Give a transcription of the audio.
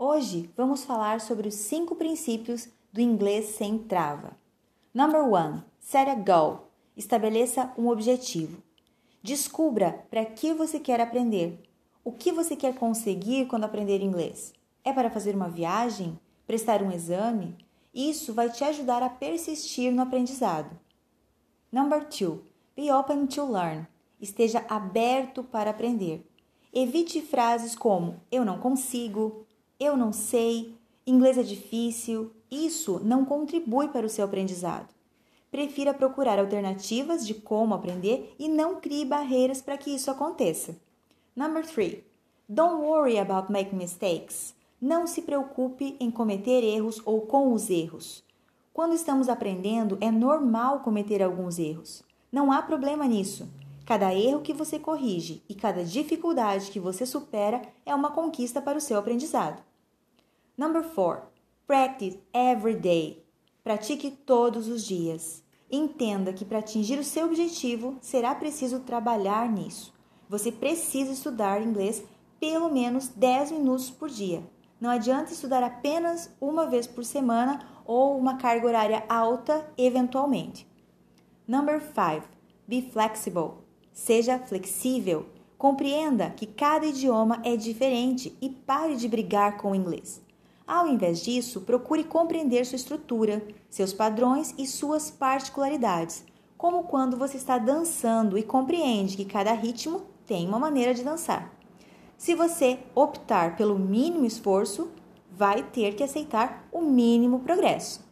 Hoje vamos falar sobre os cinco princípios do inglês sem trava. Number one, set a goal. Estabeleça um objetivo. Descubra para que você quer aprender. O que você quer conseguir quando aprender inglês? É para fazer uma viagem? Prestar um exame? Isso vai te ajudar a persistir no aprendizado. Number two, be open to learn. Esteja aberto para aprender. Evite frases como eu não consigo, eu não sei, inglês é difícil. Isso não contribui para o seu aprendizado. Prefira procurar alternativas de como aprender e não crie barreiras para que isso aconteça. Number 3. Don't worry about making mistakes. Não se preocupe em cometer erros ou com os erros. Quando estamos aprendendo, é normal cometer alguns erros. Não há problema nisso. Cada erro que você corrige e cada dificuldade que você supera é uma conquista para o seu aprendizado. Number 4. Practice every day. Pratique todos os dias. Entenda que para atingir o seu objetivo será preciso trabalhar nisso. Você precisa estudar inglês pelo menos 10 minutos por dia. Não adianta estudar apenas uma vez por semana ou uma carga horária alta eventualmente. Number 5. Be flexible. Seja flexível. Compreenda que cada idioma é diferente e pare de brigar com o inglês. Ao invés disso, procure compreender sua estrutura, seus padrões e suas particularidades, como quando você está dançando e compreende que cada ritmo tem uma maneira de dançar. Se você optar pelo mínimo esforço, vai ter que aceitar o mínimo progresso.